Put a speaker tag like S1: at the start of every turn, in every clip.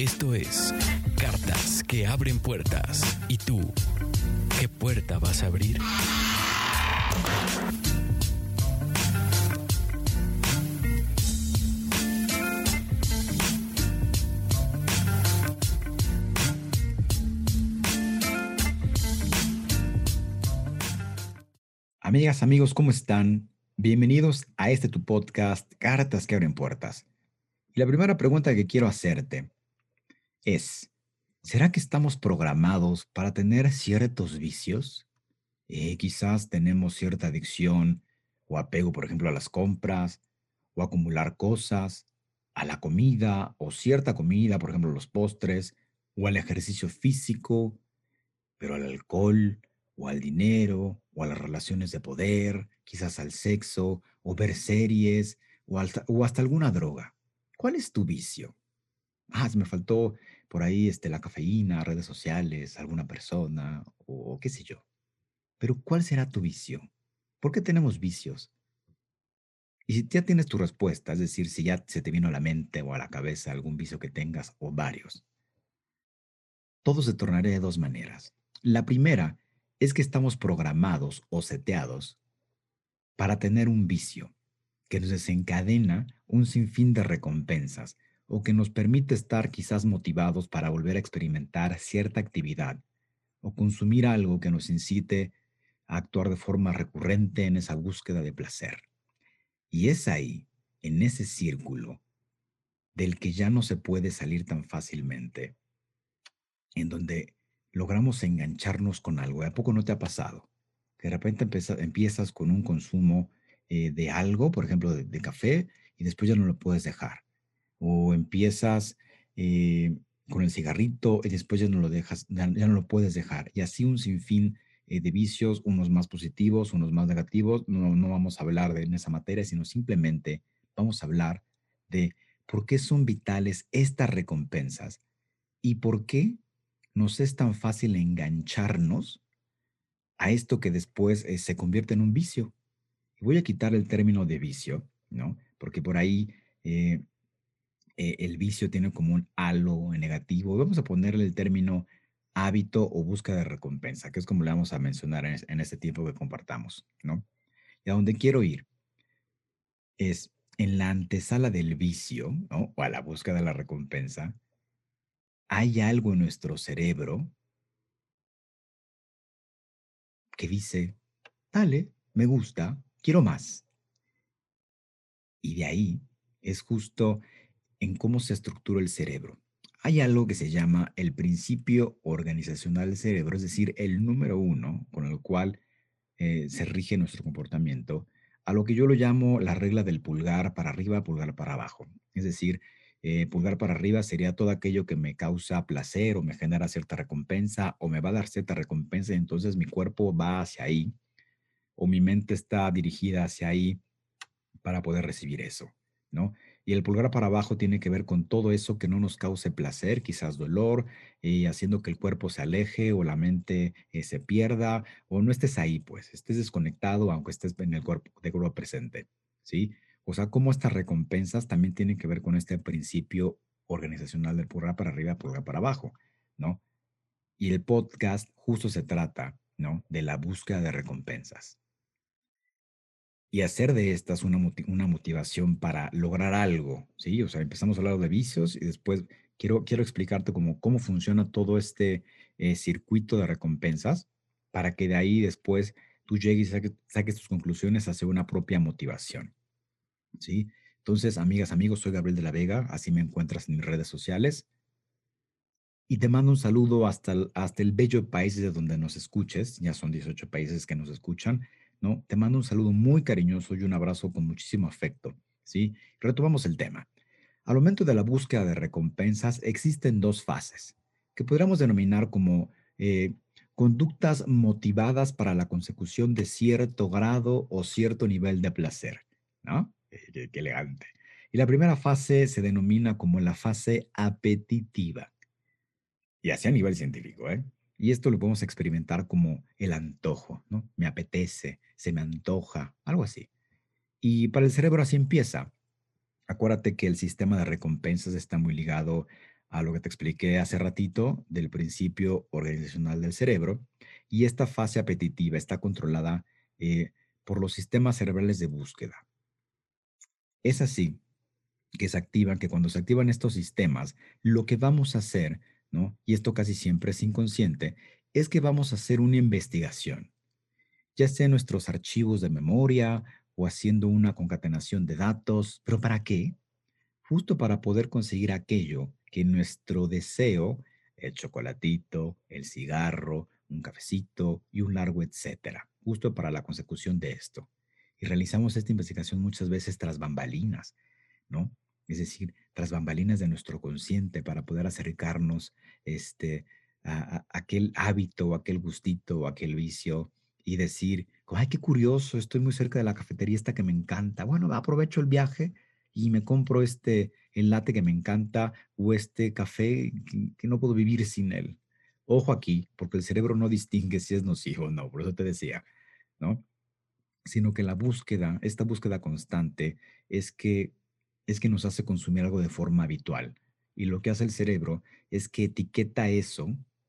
S1: Esto es Cartas que abren puertas. ¿Y tú, qué puerta vas a abrir?
S2: Amigas, amigos, ¿cómo están? Bienvenidos a este tu podcast, Cartas que abren puertas. Y la primera pregunta que quiero hacerte es, ¿será que estamos programados para tener ciertos vicios? Eh, quizás tenemos cierta adicción o apego, por ejemplo, a las compras o acumular cosas, a la comida o cierta comida, por ejemplo, los postres o al ejercicio físico, pero al alcohol o al dinero o a las relaciones de poder, quizás al sexo o ver series o hasta, o hasta alguna droga. ¿Cuál es tu vicio? Ah, me faltó por ahí este, la cafeína, redes sociales, alguna persona o qué sé yo. Pero ¿cuál será tu vicio? ¿Por qué tenemos vicios? Y si ya tienes tu respuesta, es decir, si ya se te vino a la mente o a la cabeza algún vicio que tengas o varios, todo se tornará de dos maneras. La primera es que estamos programados o seteados para tener un vicio que nos desencadena un sinfín de recompensas o que nos permite estar quizás motivados para volver a experimentar cierta actividad o consumir algo que nos incite a actuar de forma recurrente en esa búsqueda de placer. Y es ahí, en ese círculo, del que ya no se puede salir tan fácilmente, en donde logramos engancharnos con algo. ¿A poco no te ha pasado? Que de repente empiezas con un consumo eh, de algo, por ejemplo, de, café, y después ya no lo puedes dejar. O empiezas eh, con el cigarrito y después ya no lo dejas, ya, no lo puedes dejar. Y así un sinfín eh, de vicios, unos más positivos, unos más negativos. No, no vamos a hablar de en esa materia, sino simplemente vamos a hablar de por qué son vitales estas recompensas y por qué nos es tan fácil engancharnos a esto que después eh, se convierte en un vicio. Voy a quitar el término de vicio, ¿no? Porque por ahí eh, eh, el vicio tiene como un halo negativo. Vamos a ponerle el término hábito o búsqueda de recompensa, que es como le vamos a mencionar en, este tiempo que compartamos, ¿no? Y a donde quiero ir es en la antesala del vicio. O a la búsqueda de la recompensa, hay algo en nuestro cerebro que dice, dale, me gusta, quiero más. Y de ahí es justo en cómo se estructura el cerebro. Hay algo que se llama el principio organizacional del cerebro, es decir, el número uno con el cual eh, se rige nuestro comportamiento, a lo que yo lo llamo la regla del pulgar para arriba, pulgar para abajo. Es decir, eh, pulgar para arriba sería todo aquello que me causa placer o me genera cierta recompensa o me va a dar cierta recompensa y entonces mi cuerpo va hacia ahí o mi mente está dirigida hacia ahí para poder recibir eso, ¿no? Y el pulgar para abajo tiene que ver con todo eso que no nos cause placer, quizás dolor, y haciendo que el cuerpo se aleje o la mente eh, se pierda o no estés ahí, pues, estés desconectado aunque estés en el cuerpo, de cuerpo presente, ¿sí? O sea, cómo estas recompensas también tienen que ver con este principio organizacional del pulgar para arriba, pulgar para abajo, ¿no? Y el podcast justo se trata, ¿no? De la búsqueda de recompensas. Y hacer de estas una, una motivación para lograr algo, ¿sí? O sea, empezamos a hablar de vicios y después quiero, quiero explicarte cómo, cómo funciona todo este eh, circuito de recompensas para que de ahí después tú llegues y saques, saques tus conclusiones hacia una propia motivación. ¿sí? Entonces, amigas, amigos, soy Gabriel de la Vega, así me encuentras en mis redes sociales. Y te mando un saludo hasta el, hasta el bello país de donde nos escuches, ya son 18 países que nos escuchan, ¿no? Te mando un saludo muy cariñoso y un abrazo con muchísimo afecto, ¿sí? Retomamos el tema. Al momento de la búsqueda de recompensas existen dos fases, que podríamos denominar como eh, conductas motivadas para la consecución de cierto grado o cierto nivel de placer. ¿No? Qué, elegante. Y la primera fase se denomina como la fase apetitiva. Y así a nivel científico, ¿eh? Y esto lo podemos experimentar como el antojo, ¿no? Me apetece, se me antoja, algo así. Y para el cerebro así empieza. Acuérdate que el sistema de recompensas está muy ligado a lo que te expliqué hace ratito del principio organizacional del cerebro. Y esta fase apetitiva está controlada eh, por los sistemas cerebrales de búsqueda. Es así que se activan, que cuando se activan estos sistemas, lo que vamos a hacer y esto casi siempre es inconsciente, es que vamos a hacer una investigación, ya sea nuestros archivos de memoria o haciendo una concatenación de datos, pero ¿para qué? Justo para poder conseguir aquello que nuestro deseo, el chocolatito, el cigarro, un cafecito y un largo etcétera, justo para la consecución de esto. Y realizamos esta investigación muchas veces tras bambalinas, ¿no? Es decir, tras bambalinas de nuestro consciente para poder acercarnos este, a, aquel hábito aquel gustito aquel vicio y decir, ay, qué curioso, estoy muy cerca de la cafetería esta que me encanta. Bueno, aprovecho el viaje y me compro este el latte que me encanta o este café que, que no puedo vivir sin él. Ojo aquí, porque el cerebro no distingue si es nocivo o no, por eso te decía, ¿no? Sino que la búsqueda, esta búsqueda constante, es que es que nos hace consumir algo de forma habitual. Y lo que hace el cerebro es que etiqueta eso,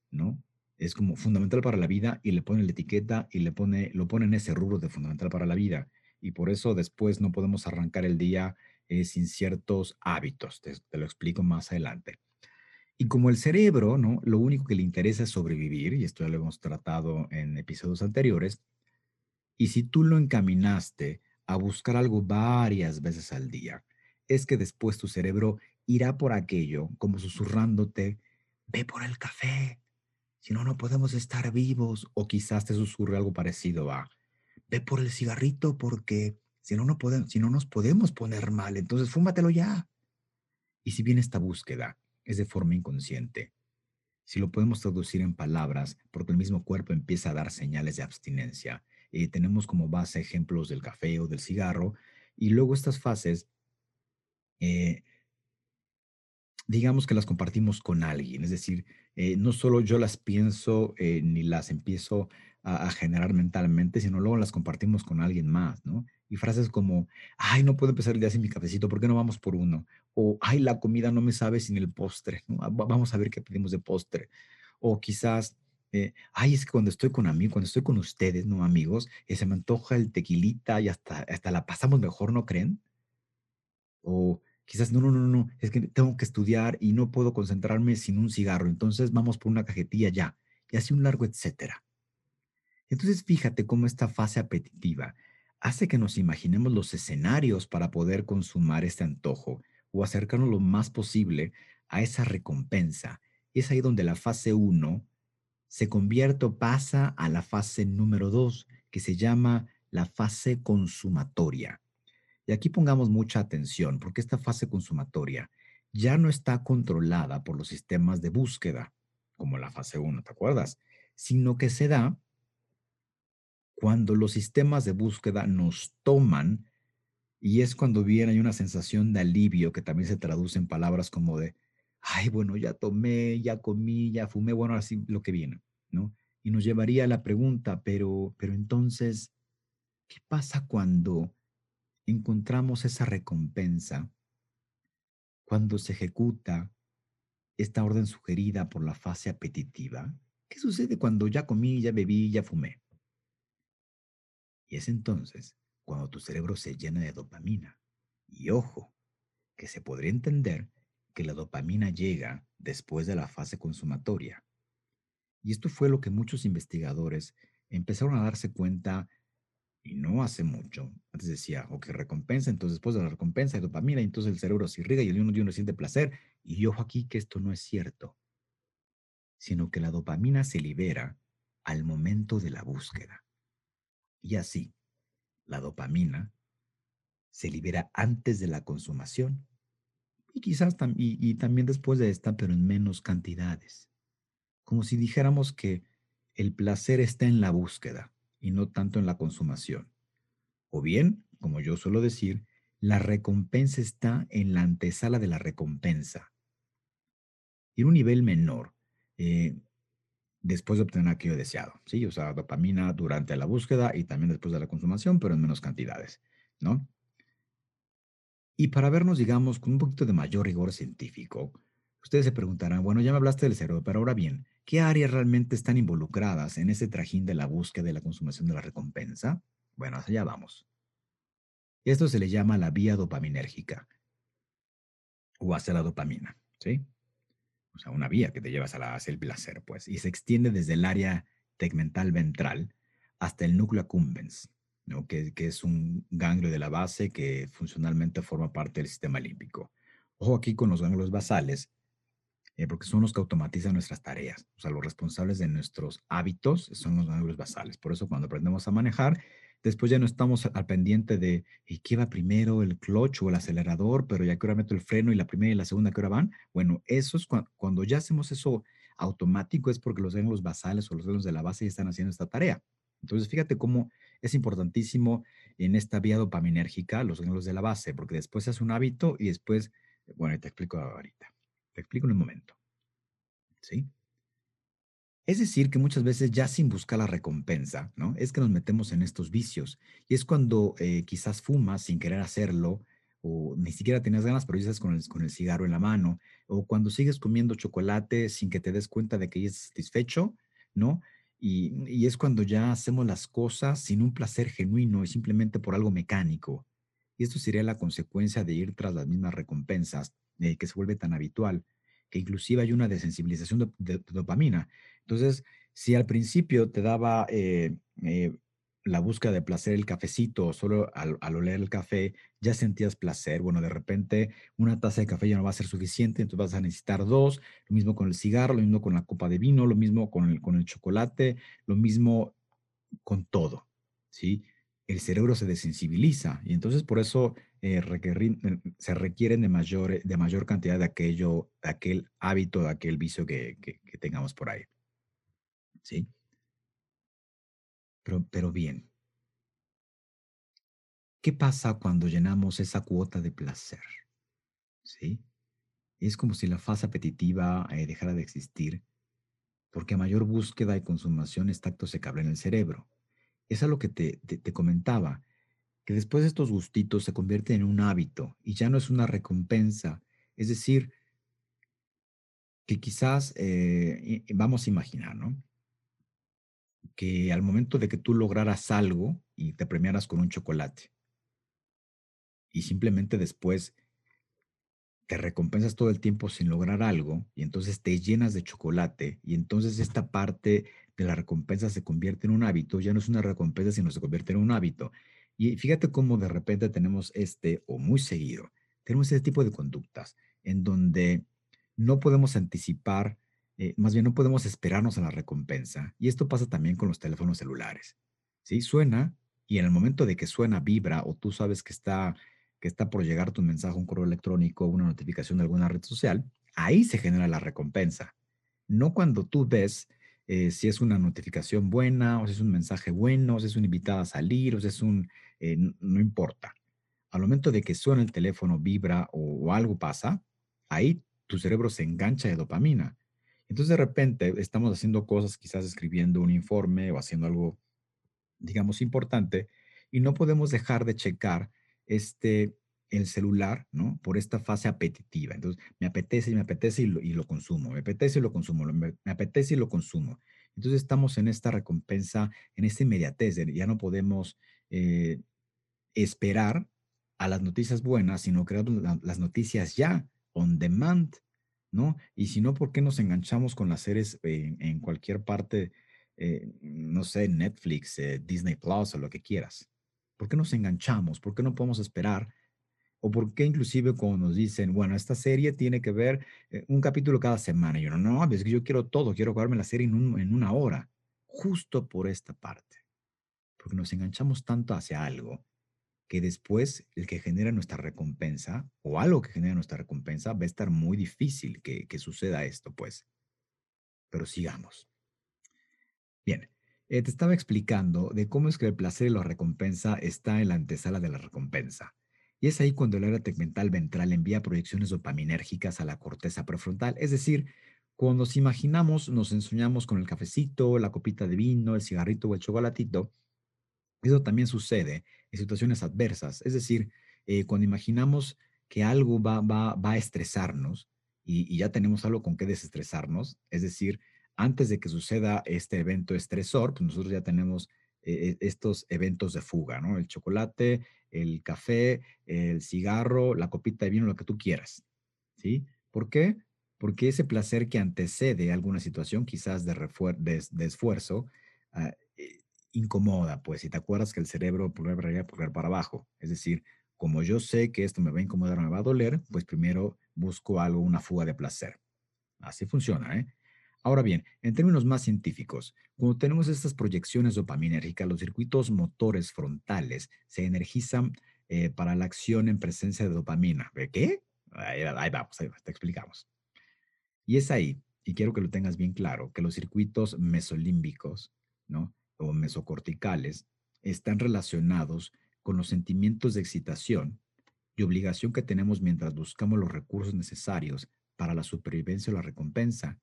S2: ¿no? Es como fundamental para la vida y le pone la etiqueta y le pone, lo pone en ese rubro de fundamental para la vida. Y por eso después no podemos arrancar el día eh, sin ciertos hábitos. Te, te lo explico más adelante. Y como el cerebro, ¿no? Lo único que le interesa es sobrevivir, y esto ya lo hemos tratado en episodios anteriores, y si tú lo encaminaste a buscar algo varias veces al día, es que después tu cerebro irá por aquello, como susurrándote, ve por el café, si no, no podemos estar vivos, o quizás te susurre algo parecido a, ve por el cigarrito porque si no, no podemos, si no nos podemos poner mal, entonces fúmatelo ya. Y si bien esta búsqueda es de forma inconsciente, si lo podemos traducir en palabras, porque el mismo cuerpo empieza a dar señales de abstinencia, y tenemos como base ejemplos del café o del cigarro, y luego estas fases eh, digamos que las compartimos con alguien, es decir, eh, no solo yo las pienso eh, ni las empiezo a, generar mentalmente, sino luego las compartimos con alguien más, ¿no? Y frases como, ay, no puedo empezar el día sin mi cafecito, ¿por qué no vamos por uno? O, ay, la comida no me sabe sin el postre, ¿no? Vamos a ver qué pedimos de postre. O quizás, ay, es que cuando estoy con amigos, cuando estoy con ustedes, ¿no, amigos? se me antoja el tequilita y hasta, hasta la pasamos mejor, ¿no creen? O Quizás, no, no, no, no, es que tengo que estudiar y no puedo concentrarme sin un cigarro, entonces vamos por una cajetilla ya, y así un largo etcétera. Entonces, fíjate cómo esta fase apetitiva hace que nos imaginemos los escenarios para poder consumar este antojo o acercarnos lo más posible a esa recompensa. Es ahí donde la fase 1 se convierte o pasa a la fase número 2, que se llama la fase consumatoria. Y aquí pongamos mucha atención porque esta fase consumatoria ya no está controlada por los sistemas de búsqueda, como la fase 1, ¿te acuerdas? Sino que se da cuando los sistemas de búsqueda nos toman y es cuando viene hay una sensación de alivio que también se traduce en palabras como de, ay, bueno, ya tomé, ya comí, ya fumé, bueno, así lo que viene, ¿no? Y nos llevaría a la pregunta, pero, pero entonces, ¿qué pasa cuando encontramos esa recompensa cuando se ejecuta esta orden sugerida por la fase apetitiva. ¿Qué sucede cuando ya comí, ya bebí, ya fumé? Y es entonces cuando tu cerebro se llena de dopamina. Y ojo, que se podría entender que la dopamina llega después de la fase consumatoria. Y esto fue lo que muchos investigadores empezaron a darse cuenta y no hace mucho. Antes decía, ok, recompensa, entonces después de la recompensa hay dopamina, y entonces el cerebro se irriga y el uno, uno siente placer. Y ojo aquí que esto no es cierto, sino que la dopamina se libera al momento de la búsqueda. Y así, la dopamina se libera antes de la consumación y quizás y también después de esta, pero en menos cantidades. como si dijéramos que el placer está en la búsqueda y no tanto en la consumación. O bien, como yo suelo decir, la recompensa está en la antesala de la recompensa. En un nivel menor, eh, después de obtener aquello deseado, ¿sí? O sea, dopamina durante la búsqueda y también después de la consumación, pero en menos cantidades, ¿no? Y para vernos, digamos, con un poquito de mayor rigor científico, ustedes se preguntarán, bueno, ya me hablaste del cerebro, pero ahora bien, ¿qué áreas realmente están involucradas en ese trajín de la búsqueda y la consumación de la recompensa? Bueno, hacia allá vamos. Esto se le llama la vía dopaminérgica o hacia la dopamina, ¿sí? O sea, una vía que te llevas a la, hacia el placer, pues, y se extiende desde el área tegmental ventral hasta el núcleo accumbens, ¿no? que, que es un ganglio de la base que funcionalmente forma parte del sistema límbico. Ojo aquí con los ganglios basales, eh, porque son los que automatizan nuestras tareas. O sea, los responsables de nuestros hábitos son los ganglios basales. Por eso cuando aprendemos a manejar, Después ya no estamos al pendiente de ¿y qué va primero, el clutch o el acelerador? Pero ya que ahora meto el freno y la primera y la segunda, ¿qué hora van? Bueno, eso es cuando, ya hacemos eso automático, es porque los ganglios basales o los ganglios de la base ya están haciendo esta tarea. Entonces, fíjate cómo es importantísimo en esta vía dopaminérgica los ganglios de la base, porque después se hace un hábito y después, bueno, te explico ahorita. Te explico en un momento. ¿Sí? Es decir, que muchas veces ya sin buscar la recompensa, ¿no? Es que nos metemos en estos vicios. Y es cuando eh, quizás fumas sin querer hacerlo, o ni siquiera tenías ganas, pero ya estás con el, con el cigarro en la mano, o cuando sigues comiendo chocolate sin que te des cuenta de que ya estás satisfecho, ¿no? Y, y, es cuando ya hacemos las cosas sin un placer genuino y simplemente por algo mecánico. Y esto sería la consecuencia de ir tras las mismas recompensas, eh, que se vuelve tan habitual, que inclusive hay una desensibilización de dopamina. Entonces, si al principio te daba eh, eh, la búsqueda de placer el cafecito, solo al, oler el café ya sentías placer, bueno, de repente una taza de café ya no va a ser suficiente, entonces vas a necesitar dos, lo mismo con el cigarro, lo mismo con la copa de vino, lo mismo con el, con el chocolate, lo mismo con todo, ¿sí? El cerebro se desensibiliza y entonces por eso eh, se requieren de mayor, de mayor cantidad de aquello, de aquel hábito, de aquel vicio que tengamos por ahí. ¿sí? Pero, pero bien, ¿qué pasa cuando llenamos esa cuota de placer? ¿Sí? Es como si la fase apetitiva eh, dejara de existir, porque a mayor búsqueda y consumación este acto se cabra en el cerebro. Es a lo que te, te, comentaba, que después estos gustitos se convierten en un hábito y ya no es una recompensa. Es decir, que quizás, eh, vamos a imaginar, ¿no? que al momento de que tú lograras algo y te premiaras con un chocolate y simplemente después te recompensas todo el tiempo sin lograr algo y entonces te llenas de chocolate y entonces esta parte de la recompensa se convierte en un hábito, ya no es una recompensa sino se convierte en un hábito. Y fíjate cómo de repente tenemos este, o muy seguido, tenemos este tipo de conductas en donde no podemos anticipar eh, más bien no podemos esperarnos a la recompensa. Y esto pasa también con los teléfonos celulares. ¿Sí? Suena y en el momento de que suena, vibra o tú sabes que está, que está por llegar tu mensaje, un correo electrónico, una notificación de alguna red social, ahí se genera la recompensa. No cuando tú ves eh, si es una notificación buena o si es un mensaje bueno, o si es una invitada a salir o si es un... Eh, no importa. Al momento de que suena el teléfono, vibra o algo pasa, ahí tu cerebro se engancha de dopamina entonces de repente estamos haciendo cosas, quizás escribiendo un informe o haciendo algo, digamos, importante, y no podemos dejar de checar este, el celular, ¿no? Por esta fase apetitiva. Entonces, me apetece y me apetece y lo, consumo, me apetece y lo consumo, me, apetece y lo consumo. Entonces estamos en esta recompensa, en esta inmediatez, ya no podemos eh, esperar a las noticias buenas, sino crear las noticias ya, on demand, ¿no? Y si no, ¿por qué nos enganchamos con las series en, cualquier parte, eh, no sé, Netflix, eh, Disney Plus o lo que quieras? ¿Por qué nos enganchamos? ¿Por qué no podemos esperar? ¿O por qué inclusive cuando nos dicen, bueno, esta serie tiene que ver eh, un capítulo cada semana? Y yo, no, no, es que yo quiero todo, quiero acabarme la serie en, en una hora, justo por esta parte. Porque nos enganchamos tanto hacia algo que después el que genera nuestra recompensa o algo que genera nuestra recompensa va a estar muy difícil que, suceda esto, pues. pero sigamos. Bien, eh, te estaba explicando de cómo es que el placer y la recompensa está en la antesala de la recompensa. Y es ahí cuando el área tegmental ventral envía proyecciones dopaminérgicas a la corteza prefrontal. Es decir, cuando nos imaginamos, nos ensoñamos con el cafecito, la copita de vino, el cigarrito o el chocolatito, eso también sucede en situaciones adversas. Es decir, eh, cuando imaginamos que algo va, a estresarnos y, ya tenemos algo con qué desestresarnos, es decir, antes de que suceda este evento estresor, pues nosotros ya tenemos eh, estos eventos de fuga, ¿no? El chocolate, el café, el cigarro, la copita de vino, lo que tú quieras, ¿sí? ¿Por qué? Porque ese placer que antecede alguna situación, quizás de, de, esfuerzo, ah, eh, incomoda, pues, si te acuerdas que el cerebro pulgar para arriba, pulgar para abajo, es decir, como yo sé que esto me va a incomodar me va a doler, pues primero busco algo, una fuga de placer. Así funciona, ¿eh? Ahora bien, en términos más científicos, cuando tenemos estas proyecciones dopaminérgicas, los circuitos motores frontales se energizan eh, para la acción en presencia de dopamina. ¿De qué? Ahí, vamos, ahí te explicamos. Y es ahí, y quiero que lo tengas bien claro, que los circuitos mesolímbicos, ¿no? O mesocorticales están relacionados con los sentimientos de excitación y obligación que tenemos mientras buscamos los recursos necesarios para la supervivencia o la recompensa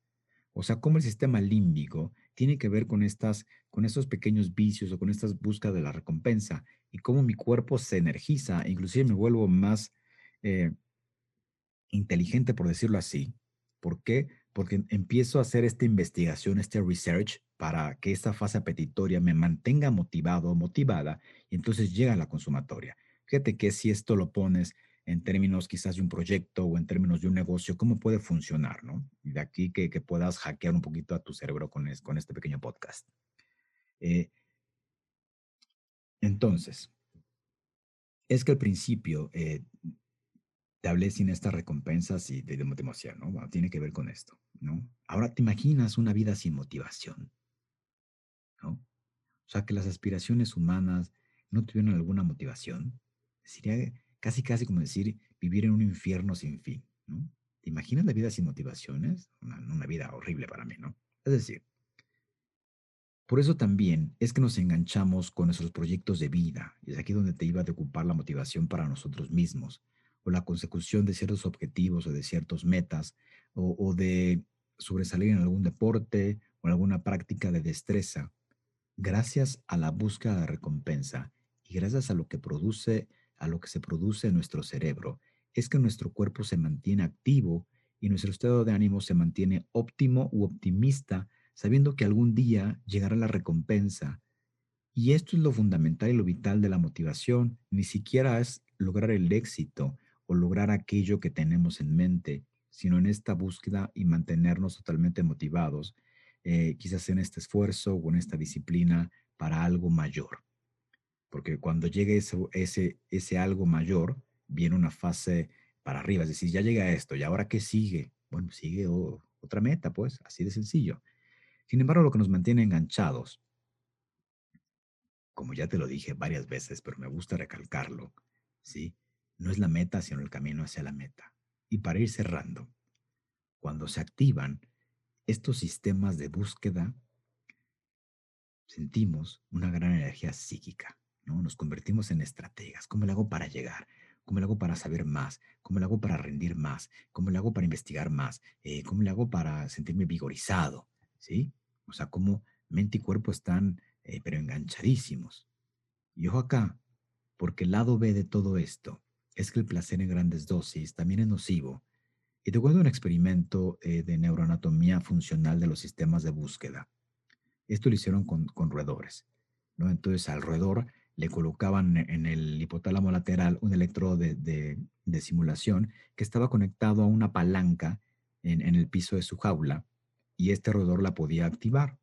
S2: o sea, cómo el sistema límbico tiene que ver con, estas, con estos pequeños vicios o con estas búsquedas de la recompensa y cómo mi cuerpo se energiza, inclusive me vuelvo más eh, inteligente, por decirlo así. ¿Por qué? Porque empiezo a hacer esta investigación, este research, para que esta fase apetitoria me mantenga motivado o motivada y entonces llega a la consumatoria. Fíjate que si esto lo pones en términos quizás de un proyecto o en términos de un negocio, cómo puede funcionar, ¿no? Y de aquí que, puedas hackear un poquito a tu cerebro con, con este pequeño podcast. Eh, entonces, es que al principio eh, te hablé sin estas recompensas y de, motivación, ¿no? Bueno, tiene que ver con esto, ¿no? Ahora te imaginas una vida sin motivación, ¿no? O sea, que las aspiraciones humanas no tuvieron alguna motivación. Sería casi, casi como decir vivir en un infierno sin fin, ¿no? ¿Te imaginas la vida sin motivaciones? Una, vida horrible para mí, ¿no? Es decir, por eso también es que nos enganchamos con nuestros proyectos de vida, y es aquí donde te iba a ocupar la motivación para nosotros mismos, o la consecución de ciertos objetivos o de ciertas metas, o, de sobresalir en algún deporte o en alguna práctica de destreza, gracias a la búsqueda de recompensa y gracias a lo que produce a lo que se produce en nuestro cerebro es que nuestro cuerpo se mantiene activo y nuestro estado de ánimo se mantiene óptimo u optimista, sabiendo que algún día llegará la recompensa. Y esto es lo fundamental y lo vital de la motivación, ni siquiera es lograr el éxito o lograr aquello que tenemos en mente, sino en esta búsqueda y mantenernos totalmente motivados, eh, quizás en este esfuerzo o en esta disciplina para algo mayor porque cuando llegue ese, ese, algo mayor, viene una fase para arriba, es decir, ya llega esto, ¿y ahora qué sigue? Bueno, sigue otra meta, pues, así de sencillo. Sin embargo, lo que nos mantiene enganchados, como ya te lo dije varias veces, pero me gusta recalcarlo, ¿sí? No es la meta, sino el camino hacia la meta. Y para ir cerrando, cuando se activan estos sistemas de búsqueda, sentimos una gran energía psíquica. Nos convertimos en estrategas. ¿Cómo le hago para llegar? ¿Cómo le hago para saber más? ¿Cómo le hago para rendir más? ¿Cómo le hago para investigar más? Eh, ¿Cómo le hago para sentirme vigorizado? ¿Sí? O sea, cómo mente y cuerpo están, eh, pero enganchadísimos. Y ojo acá, porque el lado B de todo esto es que el placer en grandes dosis también es nocivo. Y te cuento un experimento eh, de neuroanatomía funcional de los sistemas de búsqueda. Esto lo hicieron con, con roedores. ¿no? Entonces, al roedor le colocaban en el hipotálamo lateral un electrodo de, simulación que estaba conectado a una palanca en, el piso de su jaula y este roedor la podía activar.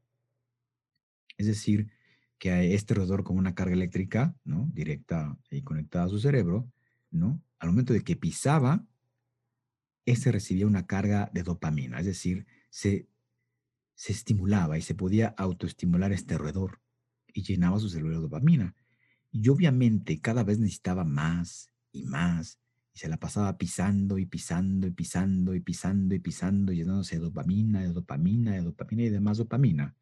S2: Es decir, que este roedor con una carga eléctrica, ¿no? Directa y conectada a su cerebro, ¿no? Al momento de que pisaba, este recibía una carga de dopamina, es decir, se, se estimulaba y se podía autoestimular este roedor y llenaba su cerebro de dopamina. Y obviamente cada vez necesitaba más y más y se la pasaba pisando y pisando y pisando y pisando y pisando, llenándose de dopamina, de dopamina, de dopamina y demás dopamina.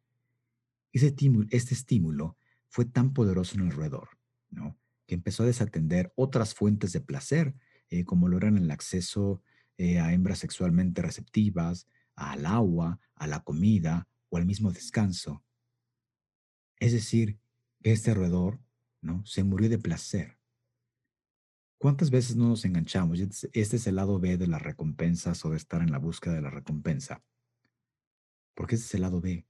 S2: Ese estímulo, este estímulo fue tan poderoso en el roedor, ¿no? que empezó a desatender otras fuentes de placer, eh, como lo eran el acceso eh, a hembras sexualmente receptivas, al agua, a la comida o al mismo descanso. Es decir, este roedor se murió de placer. ¿Cuántas veces no nos enganchamos? Este es el lado B de las recompensas o de estar en la búsqueda de la recompensa. Porque este es el lado B.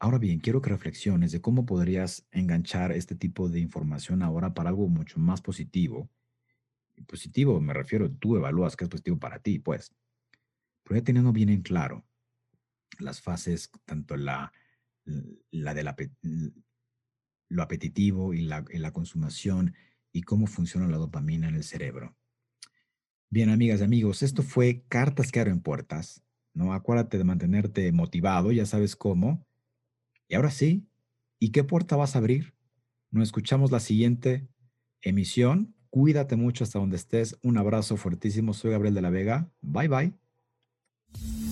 S2: Ahora bien, quiero que reflexiones de cómo podrías enganchar este tipo de información ahora para algo mucho más positivo. Positivo me refiero, tú evalúas qué es positivo para ti, pues. Pero ya teniendo bien en claro las fases, tanto la, la de la, lo apetitivo y la, la consumación y cómo funciona la dopamina en el cerebro. Bien, amigas y amigos, esto fue Cartas que abren puertas. ¿no? Acuérdate de mantenerte motivado, ya sabes cómo. Y ahora sí, ¿y qué puerta vas a abrir? Nos escuchamos la siguiente emisión. Cuídate mucho hasta donde estés. Un abrazo fuertísimo. Soy Gabriel de la Vega. Bye bye.